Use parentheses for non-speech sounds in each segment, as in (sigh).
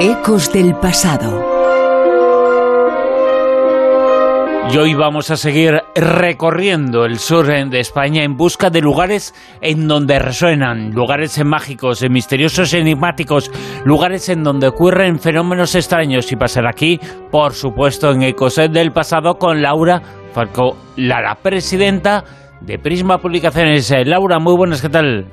Ecos del pasado. Y hoy vamos a seguir recorriendo el sur de España en busca de lugares en donde resuenan, lugares mágicos, misteriosos, enigmáticos, lugares en donde ocurren fenómenos extraños. Y pasar aquí, por supuesto, en Ecos del pasado con Laura Falco Lara, presidenta de Prisma Publicaciones. Eh, Laura, muy buenas, ¿qué tal?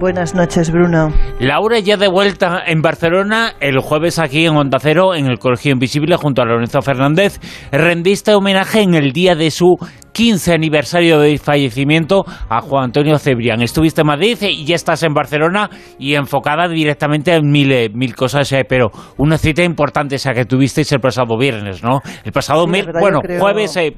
Buenas noches, Bruno. Laura ya de vuelta en Barcelona el jueves aquí en Onda Cero, en el Colegio Invisible, junto a Lorenzo Fernández. Rendiste homenaje en el día de su 15 aniversario de fallecimiento a Juan Antonio Cebrián. Estuviste en Madrid y ya estás en Barcelona y enfocada directamente en mil, eh, mil cosas, eh, pero una cita importante esa que tuvisteis el pasado viernes, ¿no? El pasado, bueno, jueves, eh,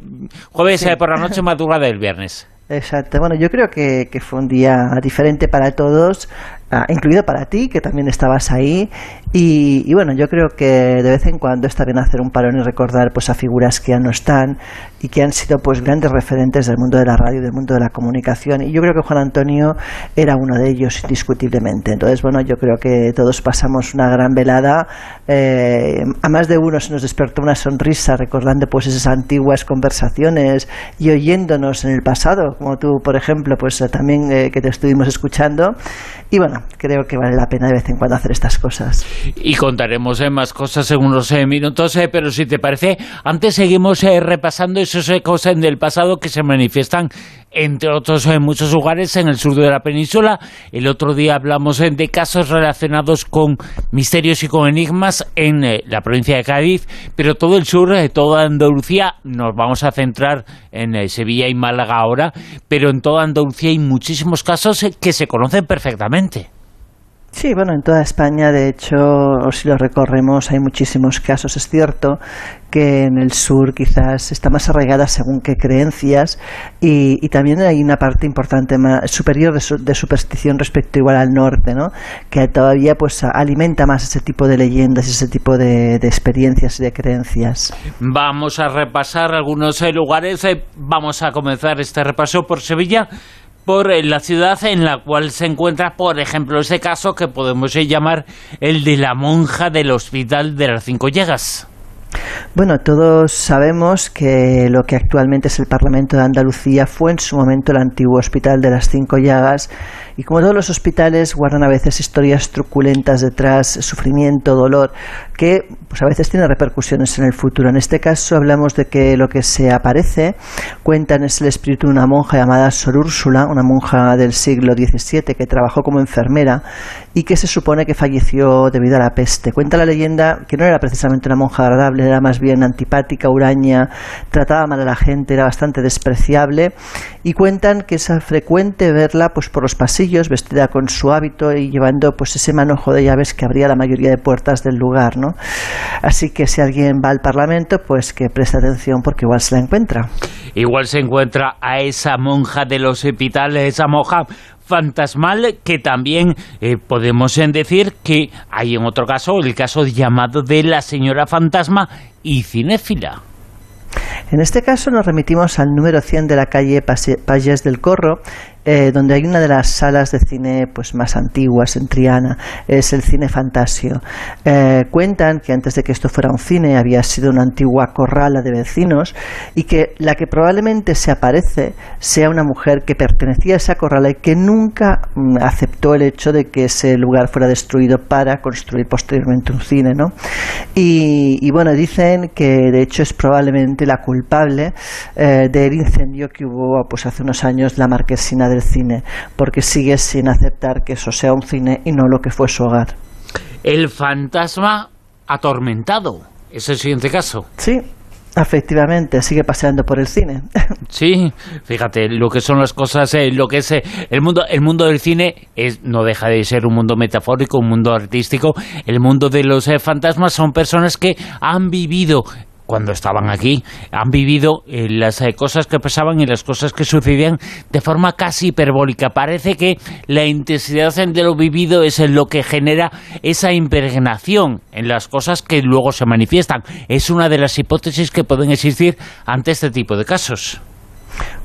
jueves por la noche, madrugada del viernes. Exacto. Bueno, yo creo que, que, fue un día diferente para todos. Ah, incluido para ti, que también estabas ahí. Y, bueno, yo creo que de vez en cuando está bien hacer un parón y recordar pues a figuras que ya no están y que han sido pues grandes referentes del mundo de la radio y del mundo de la comunicación. Y yo creo que Juan Antonio era uno de ellos, indiscutiblemente. Entonces, bueno, yo creo que todos pasamos una gran velada. Eh, a más de uno se nos despertó una sonrisa recordando pues esas antiguas conversaciones y oyéndonos en el pasado, como tú, por ejemplo, pues también eh, que te estuvimos escuchando. Y bueno, creo que vale la pena de vez en cuando hacer estas cosas. Y contaremos eh, más cosas en unos eh, minutos, eh, pero si te parece, antes seguimos repasando esas cosas del pasado que se manifiestan entre otros en muchos lugares en el sur de la península. El otro día hablamos de casos relacionados con misterios y con enigmas en la provincia de Cádiz, pero todo el sur, toda Andalucía, nos vamos a centrar en Sevilla y Málaga ahora, pero en toda Andalucía hay muchísimos casos que se conocen perfectamente. Sí, bueno, en toda España, de hecho, si lo recorremos, hay muchísimos casos. Es cierto que en el sur quizás está más arraigada según qué creencias y, también hay una parte importante más superior de, superstición respecto igual al norte, ¿no? Que todavía pues alimenta más ese tipo de leyendas, ese tipo de, experiencias y de creencias. Vamos a repasar algunos eh, lugares. Eh, vamos a comenzar este repaso por Sevilla por la ciudad en la cual se encuentra, por ejemplo, ese caso que podemos llamar el de la monja del Hospital de las Cinco Llagas. Bueno, todos sabemos que lo que actualmente es el Parlamento de Andalucía fue en su momento el antiguo Hospital de las Cinco Llagas y como todos los hospitales guardan a veces historias truculentas detrás, sufrimiento, dolor, que pues a veces tiene repercusiones en el futuro. En este caso hablamos de que lo que se aparece, cuentan, es el espíritu de una monja llamada Sor Úrsula, una monja del siglo XVII que trabajó como enfermera y que se supone que falleció debido a la peste. Cuenta la leyenda que no era precisamente una monja agradable, era más bien antipática, huraña, trataba mal a la gente, era bastante despreciable y cuentan que es frecuente verla pues por los pasillos vestida con su hábito y llevando pues ese manojo de llaves que abría la mayoría de puertas del lugar, ¿no? Así que si alguien va al Parlamento, pues que preste atención porque igual se la encuentra. Igual se encuentra a esa monja de los hospitales, esa monja fantasmal que también eh, podemos decir que hay en otro caso, el caso llamado de la señora fantasma y cinéfila. En este caso nos remitimos al número 100 de la calle Payés del Corro, eh, donde hay una de las salas de cine pues más antiguas en Triana, es el cine Fantasio. Eh, cuentan que antes de que esto fuera un cine había sido una antigua corrala de vecinos y que la que probablemente se aparece sea una mujer que pertenecía a esa corrala y que nunca mm, aceptó el hecho de que ese lugar fuera destruido para construir posteriormente un cine, ¿no? Y, bueno, dicen que de hecho es probablemente la culpable eh, del incendio que hubo pues hace unos años la marquesina del cine, porque sigue sin aceptar que eso sea un cine y no lo que fue su hogar. El fantasma atormentado, es el siguiente caso. Sí, Efectivamente, sigue paseando por el cine. (laughs) Sí, fíjate, lo que son las cosas, eh, lo que es eh, el mundo, el mundo del cine es, no deja de ser un mundo metafórico, un mundo artístico. El mundo de los eh, fantasmas son personas que han vivido cuando estaban aquí, han vivido eh, las eh, cosas que pasaban y las cosas que sucedían de forma casi hiperbólica. Parece que la intensidad de lo vivido es lo que genera esa impregnación en las cosas que luego se manifiestan. Es una de las hipótesis que pueden existir ante este tipo de casos.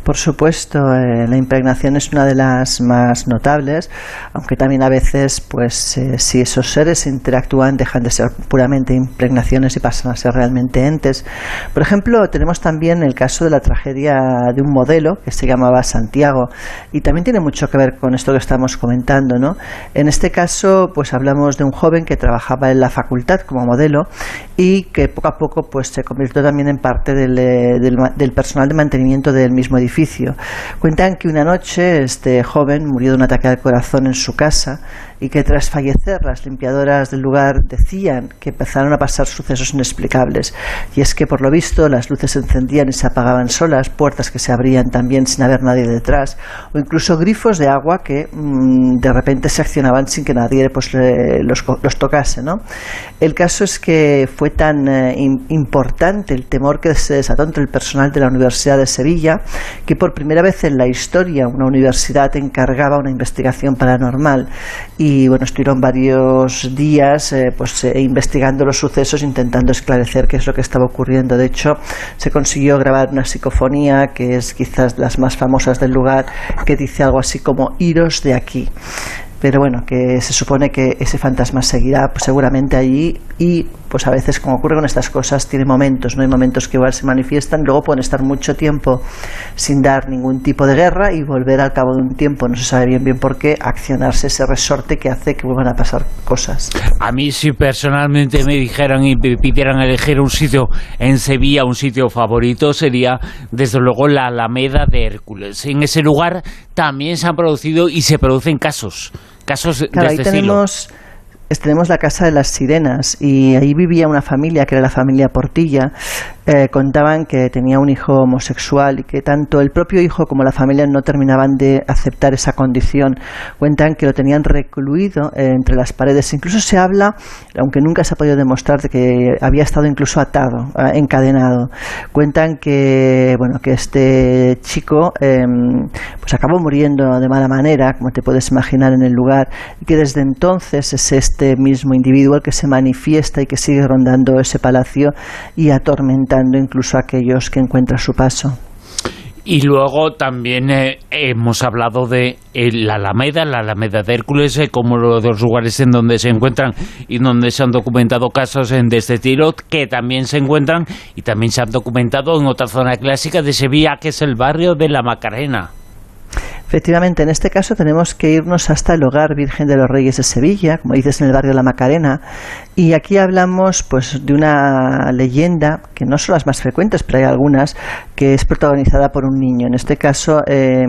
Por supuesto, eh, la impregnación es una de las más notables, aunque también a veces, pues, eh, si esos seres interactúan, dejan de ser puramente impregnaciones y pasan a ser realmente entes. Por ejemplo, tenemos también el caso de la tragedia de un modelo que se llamaba Santiago y también tiene mucho que ver con esto que estamos comentando, ¿no? En este caso, pues hablamos de un joven que trabajaba en la facultad como modelo y que poco a poco, pues, se convirtió también en parte del, eh, del personal de mantenimiento del mismo edificio Cuentan que una noche este joven murió de un ataque al corazón en su casa y que tras fallecer las limpiadoras del lugar decían que empezaron a pasar sucesos inexplicables. Y es que por lo visto las luces se encendían y se apagaban solas, puertas que se abrían también sin haber nadie detrás, o incluso grifos de agua que mm, de repente se accionaban sin que nadie pues, los, tocase. ¿no? El caso es que fue tan eh, importante el temor que se desató entre el personal de la Universidad de Sevilla que por primera vez en la historia una universidad encargaba una investigación paranormal y bueno, estuvieron varios días eh, pues eh, investigando los sucesos, intentando esclarecer qué es lo que estaba ocurriendo. De hecho, se consiguió grabar una psicofonía que es quizás las más famosas del lugar, que dice algo así como iros de aquí pero bueno, que se supone que ese fantasma seguirá pues, seguramente allí y pues a veces como ocurre con estas cosas tiene momentos, no hay momentos que igual se manifiestan, luego pueden estar mucho tiempo sin dar ningún tipo de guerra y volver al cabo de un tiempo, no se sabe bien bien por qué, accionarse ese resorte que hace que vuelvan a pasar cosas. A mí si personalmente me dijeran y me pidieran elegir un sitio en Sevilla, un sitio favorito, sería desde luego la Alameda de Hércules. En ese lugar también se han producido y se producen casos, casos de este tenemos tenemos la Casa de las Sirenas y ahí vivía una familia que era la familia Portilla. Eh, contaban que tenía un hijo homosexual y que tanto el propio hijo como la familia no terminaban de aceptar esa condición. Cuentan que lo tenían recluido eh, entre las paredes. Incluso se habla, aunque nunca se ha podido demostrar, de que había estado incluso atado, eh, encadenado. Cuentan que bueno que este chico em, pues acabó muriendo de mala manera, como te puedes imaginar en el lugar, y que desde entonces es este mismo individuo que se manifiesta y que sigue rondando ese palacio y incluso aquellos que encuentran su paso. Y luego también eh, hemos hablado de eh, la Alameda, la Alameda de Hércules, eh, como los dos lugares en donde se encuentran y donde se han documentado casos de este tiro, que también se encuentran y también se han documentado en otra zona clásica de Sevilla, que es el barrio de la Macarena. Efectivamente, en este caso tenemos que irnos hasta el Hogar Virgen de los Reyes de Sevilla, como dices en el barrio de la Macarena, y aquí hablamos pues de una leyenda que no son las más frecuentes, pero hay algunas que es protagonizada por un niño. En este caso, eh,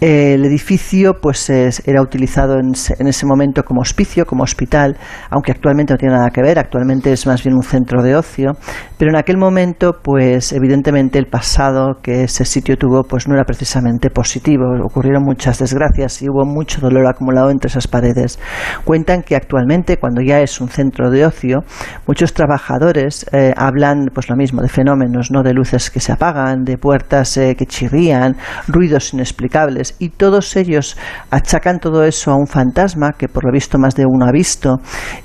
el edificio pues era utilizado en, ese momento como hospicio, como hospital, aunque actualmente no tiene nada que ver, actualmente es más bien un centro de ocio, pero en aquel momento pues evidentemente el pasado que ese sitio tuvo pues no era precisamente positivo, ocurrieron muchas desgracias y hubo mucho dolor acumulado entre esas paredes. Cuentan que actualmente cuando ya es un centro de ocio, muchos trabajadores eh, hablan pues lo mismo de fenómenos, no de luces que se apagan, de puertas eh, que chirrían, ruidos inexplicables y todos ellos achacan todo eso a un fantasma que por lo visto más de uno ha visto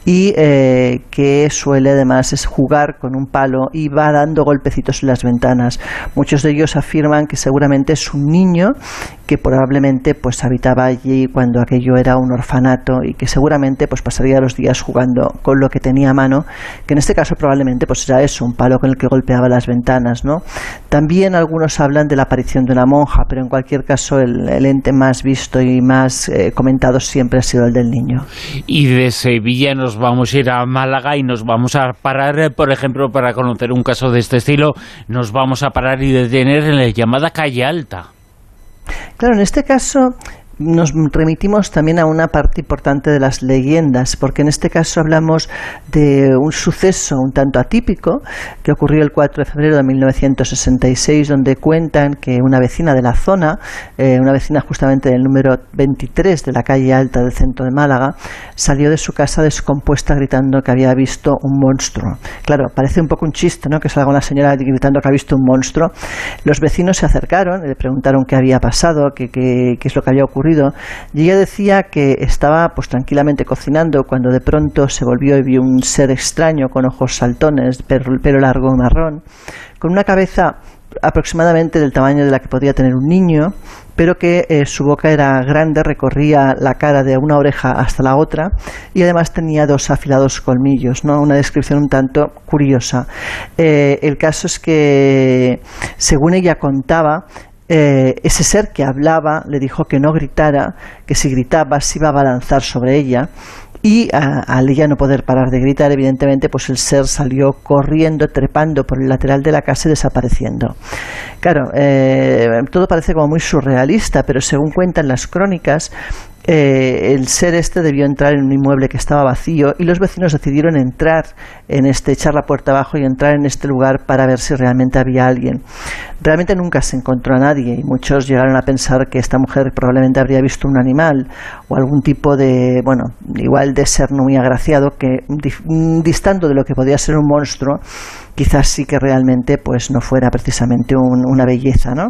y eh, que suele además es jugar con un palo y va dando golpecitos en las ventanas. Muchos de ellos afirman que seguramente es un niño que probablemente pues habitaba allí cuando aquello era un orfanato y que seguramente pues pasaría los días jugando con lo que tenía a mano, que en este caso probablemente pues era eso, un palo con el que golpeaba las ventanas, ¿no? También algunos hablan de la aparición de una monja, pero en cualquier caso el, el ente más visto y más eh, comentado siempre ha sido el del niño. Y de Sevilla nos vamos a ir a Málaga y nos vamos a parar, por ejemplo, para conocer un caso de este estilo, nos vamos a parar y detener en la llamada calle Alta. Claro, en este caso nos remitimos también a una parte importante de las leyendas, porque en este caso hablamos de un suceso un tanto atípico que ocurrió el 4 de febrero de 1966, donde cuentan que una vecina de la zona, eh, una vecina justamente del número 23 de la calle alta del centro de Málaga, salió de su casa descompuesta gritando que había visto un monstruo. Claro, parece un poco un chiste, ¿no? Que salga una señora gritando que ha visto un monstruo. Los vecinos se acercaron, le preguntaron qué había pasado, qué, qué es lo que había ocurrido y ella decía que estaba pues tranquilamente cocinando cuando de pronto se volvió y vio un ser extraño con ojos saltones, pelo largo marrón, con una cabeza aproximadamente del tamaño de la que podía tener un niño, pero que eh, su boca era grande, recorría la cara de una oreja hasta la otra y además tenía dos afilados colmillos, ¿no? Una descripción un tanto curiosa. Eh, el caso es que, según ella contaba, eh, ese ser que hablaba le dijo que no gritara, que si gritaba se iba a balanzar sobre ella y al ella no poder parar de gritar, evidentemente, pues el ser salió corriendo, trepando por el lateral de la casa y desapareciendo. Claro, eh, todo parece como muy surrealista, pero según cuentan las crónicas, eh, el ser este debió entrar en un inmueble que estaba vacío y los vecinos decidieron entrar en este, echar la puerta abajo y entrar en este lugar para ver si realmente había alguien. Realmente nunca se encontró a nadie y muchos llegaron a pensar que esta mujer probablemente habría visto un animal o algún tipo de, bueno, igual de ser no muy agraciado que distando de lo que podía ser un monstruo, quizás sí que realmente pues no fuera precisamente una belleza, ¿no?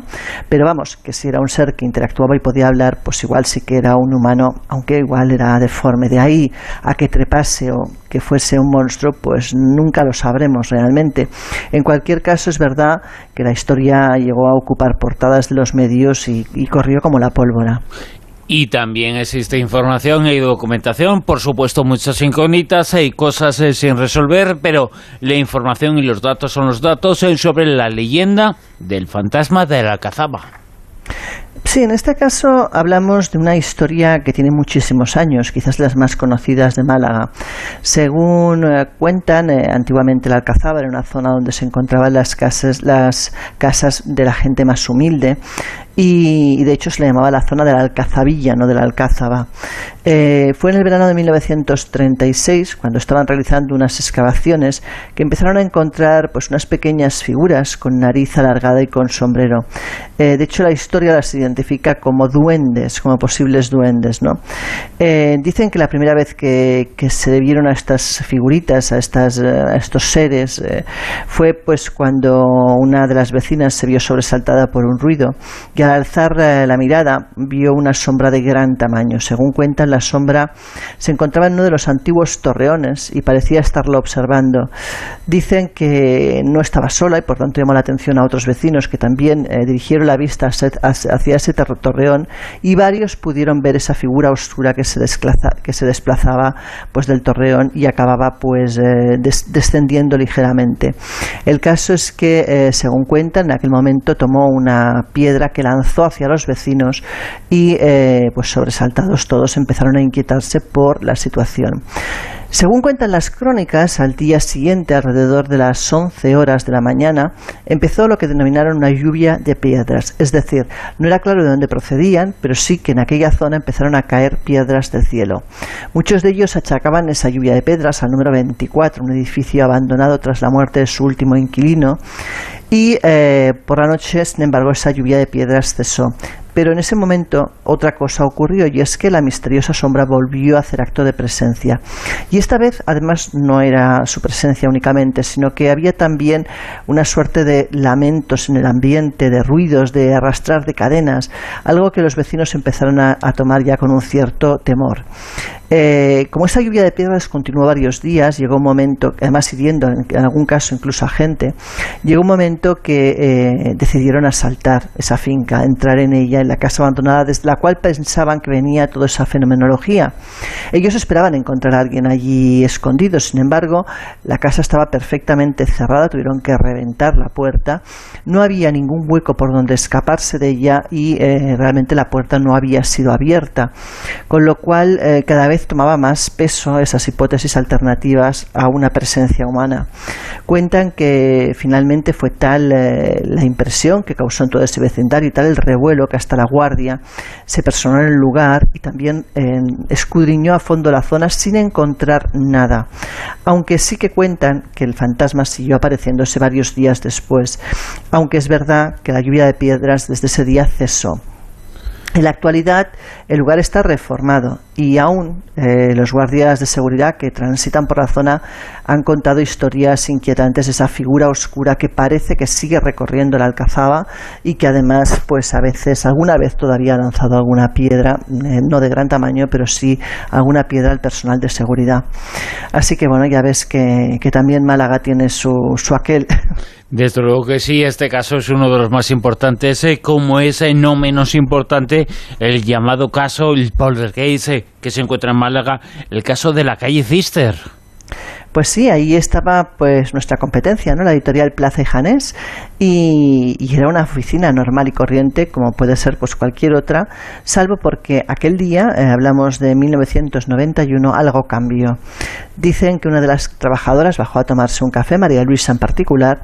Pero vamos, que si era un ser que interactuaba y podía hablar, pues igual sí que era un humano, aunque igual era deforme. De ahí a que trepase o que fuese un monstruo, pues nunca lo sabremos realmente. En cualquier caso, es verdad que la historia llegó a ocupar portadas de los medios y corrió como la pólvora. Y también existe información y documentación, por supuesto muchas incógnitas, hay cosas eh, sin resolver, pero la información y los datos son los datos eh, sobre la leyenda del fantasma de la Alcazaba. Sí, en este caso hablamos de una historia que tiene muchísimos años, quizás las más conocidas de Málaga. Según eh, cuentan, antiguamente la Alcazaba era una zona donde se encontraban las casas, las casas de la gente más humilde y, de hecho se le llamaba la zona de la Alcazabilla, no de la Alcázaba. Eh, fue en el verano de 1936 cuando estaban realizando unas excavaciones que empezaron a encontrar pues unas pequeñas figuras con nariz alargada y con sombrero. Eh, de hecho la historia las identifica como duendes, como posibles duendes. ¿no? Eh, dicen que la primera vez que, se vieron a estas figuritas, a, estas, a estos seres, fue pues cuando una de las vecinas se vio sobresaltada por un ruido al alzar eh, la mirada vio una sombra de gran tamaño. Según cuentan, la sombra se encontraba en uno de los antiguos torreones y parecía estarlo observando. Dicen que no estaba sola y por tanto llamó la atención a otros vecinos que también eh, dirigieron la vista hacia ese torreón y varios pudieron ver esa figura oscura que se, que se desplazaba pues del torreón y acababa pues eh, descendiendo ligeramente. El caso es que, según cuentan, en aquel momento tomó una piedra que la lanzó hacia los vecinos y eh, pues sobresaltados todos empezaron a inquietarse por la situación. Según cuentan las crónicas, al día siguiente, alrededor de las 11 horas de la mañana, empezó lo que denominaron una lluvia de piedras. Es decir, no era claro de dónde procedían, pero sí que en aquella zona empezaron a caer piedras del cielo. Muchos de ellos achacaban esa lluvia de piedras al número 24, un edificio abandonado tras la muerte de su último inquilino, y eh, por la noche, sin embargo, esa lluvia de piedras cesó. Pero en ese momento otra cosa ocurrió y es que la misteriosa sombra volvió a hacer acto de presencia. Y esta vez además no era su presencia únicamente, sino que había también una suerte de lamentos en el ambiente, de ruidos, de arrastrar de cadenas, algo que los vecinos empezaron a, tomar ya con un cierto temor. Eh, como esa lluvia de piedras continuó varios días, llegó un momento, además hiriendo en, algún caso incluso a gente, llegó un momento que eh, decidieron asaltar esa finca, entrar en ella la casa abandonada desde la cual pensaban que venía toda esa fenomenología. Ellos esperaban encontrar a alguien allí escondido, sin embargo, la casa estaba perfectamente cerrada, tuvieron que reventar la puerta, no había ningún hueco por donde escaparse de ella y eh, realmente la puerta no había sido abierta, con lo cual eh, cada vez tomaba más peso esas hipótesis alternativas a una presencia humana. Cuentan que finalmente fue tal eh, la impresión que causó en todo ese vecindario y tal el revuelo que hasta la guardia, se personó en el lugar y también eh, escudriñó a fondo la zona sin encontrar nada, aunque sí que cuentan que el fantasma siguió apareciéndose varios días después, aunque es verdad que la lluvia de piedras desde ese día cesó. En la actualidad el lugar está reformado y aún eh, los guardias de seguridad que transitan por la zona han contado historias inquietantes de esa figura oscura que parece que sigue recorriendo la Alcazaba y que además pues a veces alguna vez todavía ha lanzado alguna piedra eh, no de gran tamaño pero sí alguna piedra al personal de seguridad. Así que bueno ya ves que, que también Málaga tiene su, su aquel. Desde luego que sí, este caso es uno de los más importantes, eh, como es eh, no menos importante el llamado caso, el poltergeist que se encuentra en Málaga, el caso de la calle Cister. Pues sí, ahí estaba pues nuestra competencia, ¿no? La editorial Plaza y Janés y, era una oficina normal y corriente como puede ser pues cualquier otra, salvo porque aquel día, eh, hablamos de 1991, algo cambió. Dicen que una de las trabajadoras bajó a tomarse un café, María Luisa en particular,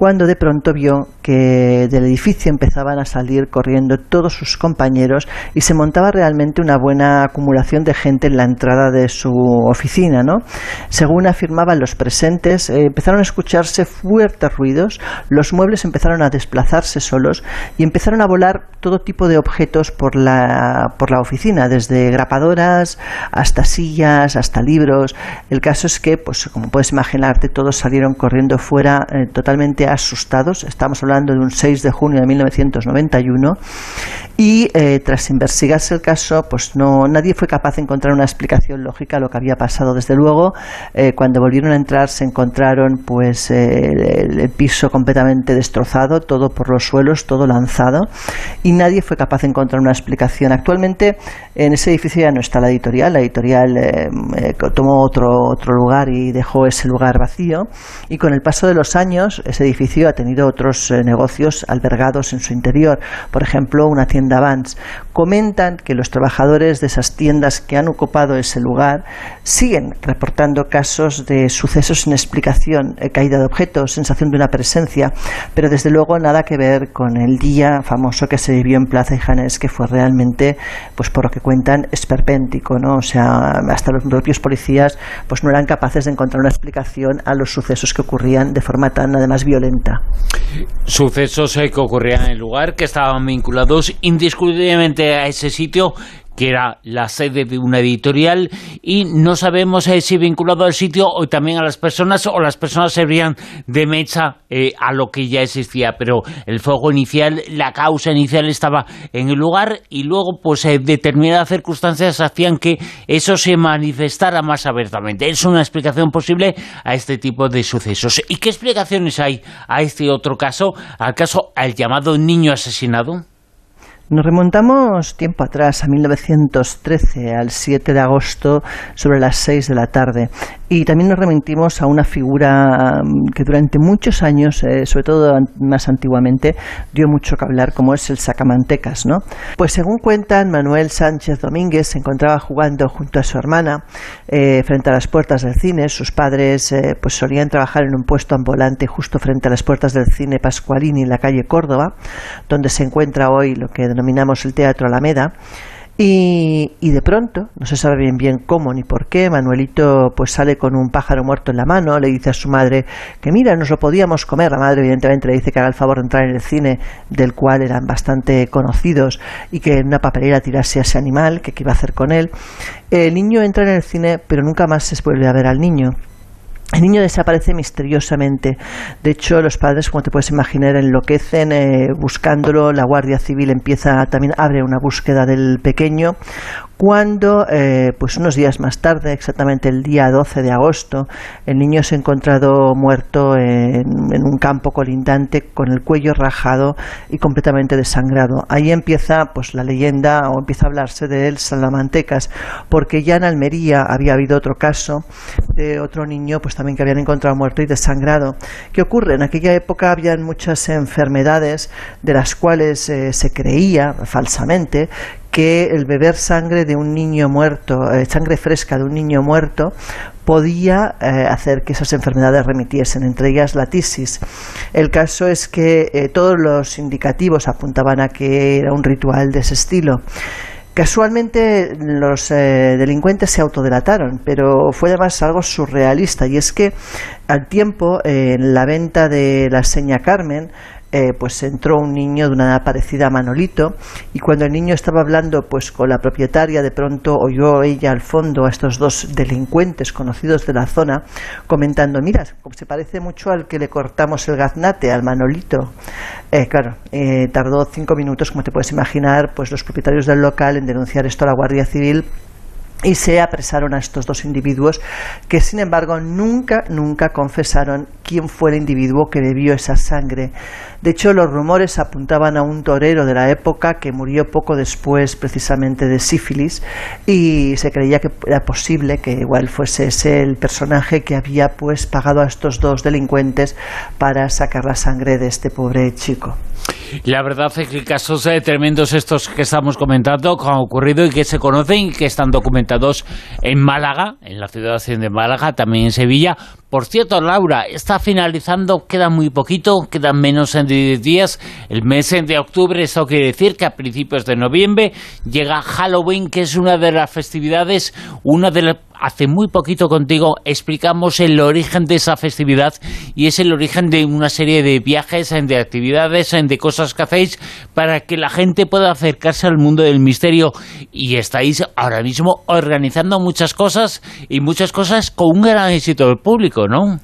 cuando de pronto vio que del edificio empezaban a salir corriendo todos sus compañeros y se montaba realmente una buena acumulación de gente en la entrada de su oficina. ¿no? Según afirmaban los presentes, eh, empezaron a escucharse fuertes ruidos, los muebles empezaron a desplazarse solos y empezaron a volar todo tipo de objetos por la, por la oficina, desde grapadoras hasta sillas, hasta libros. El caso es que, pues como puedes imaginarte, todos salieron corriendo fuera eh, totalmente asustados. Estamos hablando de un 6 de junio de 1991 y eh, tras investigarse el caso, pues no nadie fue capaz de encontrar una explicación lógica a lo que había pasado. Desde luego, eh, cuando volvieron a entrar se encontraron pues eh, el, piso completamente destrozado, todo por los suelos, todo lanzado y nadie fue capaz de encontrar una explicación. Actualmente en ese edificio ya no está la editorial, la editorial tomó otro otro lugar y dejó ese lugar vacío y con el paso de los años ese edificio ha tenido otros eh, negocios albergados en su interior, por ejemplo, una tienda Vans. Comentan que los trabajadores de esas tiendas que han ocupado ese lugar siguen reportando casos de sucesos sin explicación, eh, caída de objetos, sensación de una presencia, pero desde luego nada que ver con el día famoso que se vivió en Plaza de Janés, que fue realmente, pues por lo que cuentan, esperpéntico, ¿no? O sea, hasta los propios policías pues no eran capaces de encontrar una explicación a los sucesos que ocurrían de forma tan además violenta Sucesos eh, que ocurrían en el lugar, que estaban vinculados indiscutiblemente a ese sitio que era la sede de una editorial y no sabemos eh, si vinculado al sitio o también a las personas o las personas servían de mecha eh, a lo que ya existía, pero el fuego inicial, la causa inicial estaba en el lugar y luego pues determinadas circunstancias hacían que eso se manifestara más abiertamente. Es una explicación posible a este tipo de sucesos. ¿Y qué explicaciones hay a este otro caso, al caso al llamado niño asesinado? Nos remontamos tiempo atrás, a 1913, al 7 de agosto, sobre las 6 de la tarde. Y también nos remitimos a una figura mm, que durante muchos años, eh, sobre todo más antiguamente, dio mucho que hablar, como es el sacamantecas, ¿no? Pues según cuentan, Manuel Sánchez Domínguez se encontraba jugando junto a su hermana eh, frente a las puertas del cine. Sus padres eh, pues solían trabajar en un puesto ambulante justo frente a las puertas del cine Pascualini en la calle Córdoba, donde se encuentra hoy lo que denominamos el Teatro Alameda. Y, de pronto, no se sabe bien bien cómo ni por qué, Manuelito pues sale con un pájaro muerto en la mano, le dice a su madre que mira, nos lo podíamos comer. La madre evidentemente le dice que haga el favor de entrar en el cine, del cual eran bastante conocidos, y que en una papelera tirase a ese animal, que qué iba a hacer con él. El niño entra en el cine, pero nunca más se vuelve a ver al niño. El niño desaparece misteriosamente. De hecho, los padres, como te puedes imaginar, enloquecen eh, buscándolo. La Guardia Civil empieza también abre una búsqueda del pequeño cuando, eh, pues unos días más tarde, exactamente el día 12 de agosto, el niño se ha encontrado muerto en, un campo colindante con el cuello rajado y completamente desangrado. Ahí empieza pues la leyenda o empieza a hablarse de él Salamantecas, porque ya en Almería había habido otro caso de otro niño pues también que habían encontrado muerto y desangrado. ¿Qué ocurre? En aquella época habían muchas enfermedades de las cuales eh, se creía falsamente que el beber sangre de un niño muerto, eh, sangre fresca de un niño muerto, podía eh, hacer que esas enfermedades remitiesen, entre ellas la tisis. El caso es que eh, todos los indicativos apuntaban a que era un ritual de ese estilo. Casualmente los delincuentes se autodelataron, pero fue además algo surrealista y es que al tiempo en la venta de la seña Carmen eh, pues entró un niño de una edad parecida a Manolito y cuando el niño estaba hablando pues con la propietaria de pronto oyó ella al fondo a estos dos delincuentes conocidos de la zona comentando mira se parece mucho al que le cortamos el gaznate al Manolito eh, claro eh, tardó cinco minutos como te puedes imaginar pues los propietarios del local en denunciar esto a la Guardia Civil y se apresaron a estos dos individuos que sin embargo nunca, nunca confesaron quién fue el individuo que bebió esa sangre. De hecho, los rumores apuntaban a un torero de la época que murió poco después precisamente de sífilis y se creía que era posible que igual fuese ese el personaje que había pues pagado a estos dos delincuentes para sacar la sangre de este pobre chico. La verdad es que casos eh, tremendos estos que estamos comentando que han ocurrido y que se conocen y que están documentados en Málaga, en la ciudad de Málaga, también en Sevilla. Por cierto, Laura, está finalizando, queda muy poquito, quedan menos de 10 días. El mes de octubre, eso quiere decir que a principios de noviembre llega Halloween, que es una de las festividades, una de las hace muy poquito contigo explicamos el origen de esa festividad y es el origen de una serie de viajes, de actividades, de cosas que hacéis para que la gente pueda acercarse al mundo del misterio y estáis ahora mismo organizando muchas cosas y muchas cosas con un gran éxito del público, ¿no?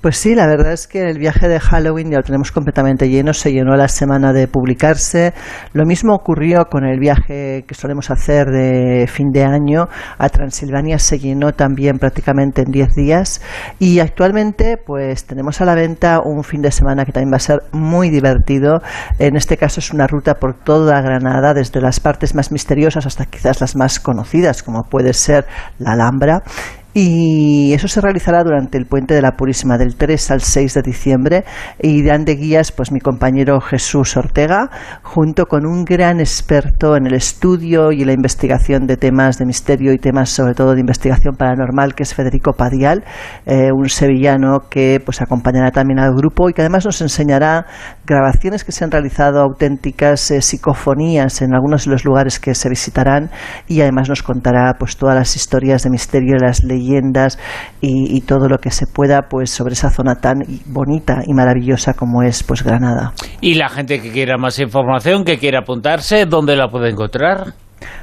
Pues sí, la verdad es que el viaje de Halloween ya lo tenemos completamente lleno, se llenó la semana de publicarse. Lo mismo ocurrió con el viaje que solemos hacer de fin de año a Transilvania, se llenó también prácticamente en 10 días. Y actualmente pues tenemos a la venta un fin de semana que también va a ser muy divertido. En este caso es una ruta por toda Granada, desde las partes más misteriosas hasta quizás las más conocidas, como puede ser la Alhambra y eso se realizará durante el puente de la Purísima del 3 al 6 de diciembre. Y dan de guías pues mi compañero Jesús Ortega junto con un gran experto en el estudio y la investigación de temas de misterio y temas sobre todo de investigación paranormal que es Federico Padial eh, un sevillano que pues acompañará también al grupo y que además nos enseñará grabaciones que se han realizado auténticas eh, psicofonías en algunos de los lugares que se visitarán. Y además nos contará pues todas las historias de misterio y las leyes leyendas y, todo lo que se pueda pues sobre esa zona tan bonita y maravillosa como es pues Granada. Y la gente que quiera más información, que quiera apuntarse, ¿dónde la puede encontrar?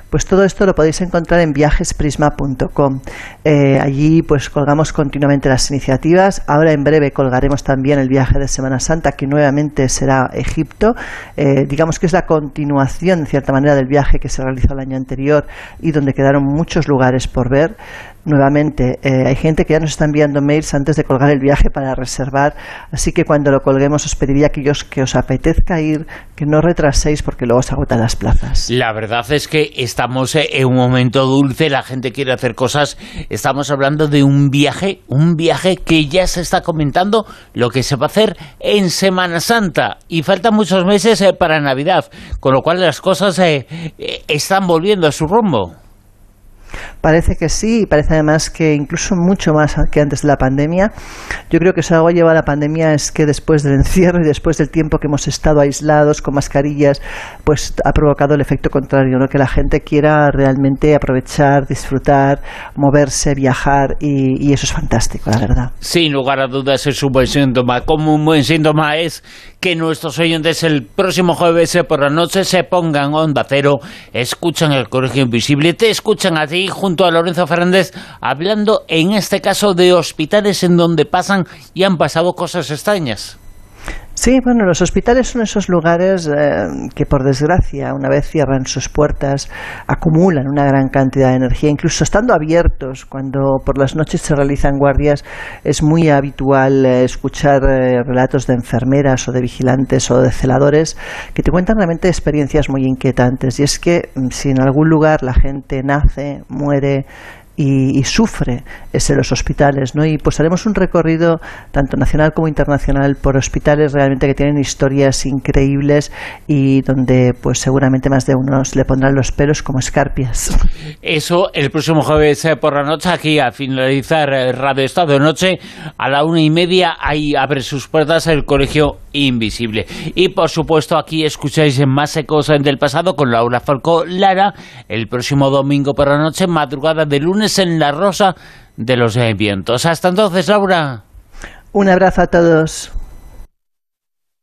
Pues todo esto lo podéis encontrar en viajesprisma.com. Eh, allí pues colgamos continuamente las iniciativas. Ahora en breve colgaremos también el viaje de Semana Santa, que nuevamente será Egipto. Eh, digamos que es la continuación, en cierta manera, del viaje que se realizó el año anterior y donde quedaron muchos lugares por ver nuevamente, eh, hay gente que ya nos está enviando mails antes de colgar el viaje para reservar, así que cuando lo colguemos os pediría que, que os apetezca ir, que no retraséis porque luego se agotan las plazas. La verdad es que estamos eh, en un momento dulce, la gente quiere hacer cosas, estamos hablando de un viaje, un viaje que ya se está comentando lo que se va a hacer en Semana Santa y faltan muchos meses eh, para Navidad, con lo cual las cosas están volviendo a su rumbo. Parece que sí, y parece además que incluso mucho más que antes de la pandemia. Yo creo que si algo ha llevado a la pandemia es que después del encierro y después del tiempo que hemos estado aislados con mascarillas, pues ha provocado el efecto contrario, ¿no? que la gente quiera realmente aprovechar, disfrutar, moverse, viajar y, eso es fantástico, la verdad. Sin lugar a dudas es un buen síntoma. Como un buen síntoma es que nuestros oyentes el próximo jueves por la noche se pongan onda cero, escuchan el Colegio Invisible, te escuchan a ti junto a Lorenzo Fernández hablando en este caso de hospitales en donde pasan y han pasado cosas extrañas. Sí, bueno, los hospitales son esos lugares eh, que por desgracia, una vez cierran sus puertas, acumulan una gran cantidad de energía, incluso estando abiertos, cuando por las noches se realizan guardias, es muy habitual eh, escuchar eh, relatos de enfermeras o de vigilantes o de celadores que te cuentan realmente experiencias muy inquietantes. Y es que mm, si en algún lugar la gente nace, muere, y, sufre es los hospitales, ¿no? Y pues haremos un recorrido tanto nacional como internacional por hospitales realmente que tienen historias increíbles y donde pues seguramente más de unos le pondrán los pelos como escarpias. Eso el próximo jueves eh, por la noche aquí a finalizar eh, Radio Estado de Noche a la una y media ahí abre sus puertas el Colegio Invisible. Y por supuesto aquí escucháis más ecos del pasado con Laura Falcó Lara el próximo domingo por la noche, madrugada de en la rosa de los vientos. Hasta entonces, Laura. Un abrazo a todos.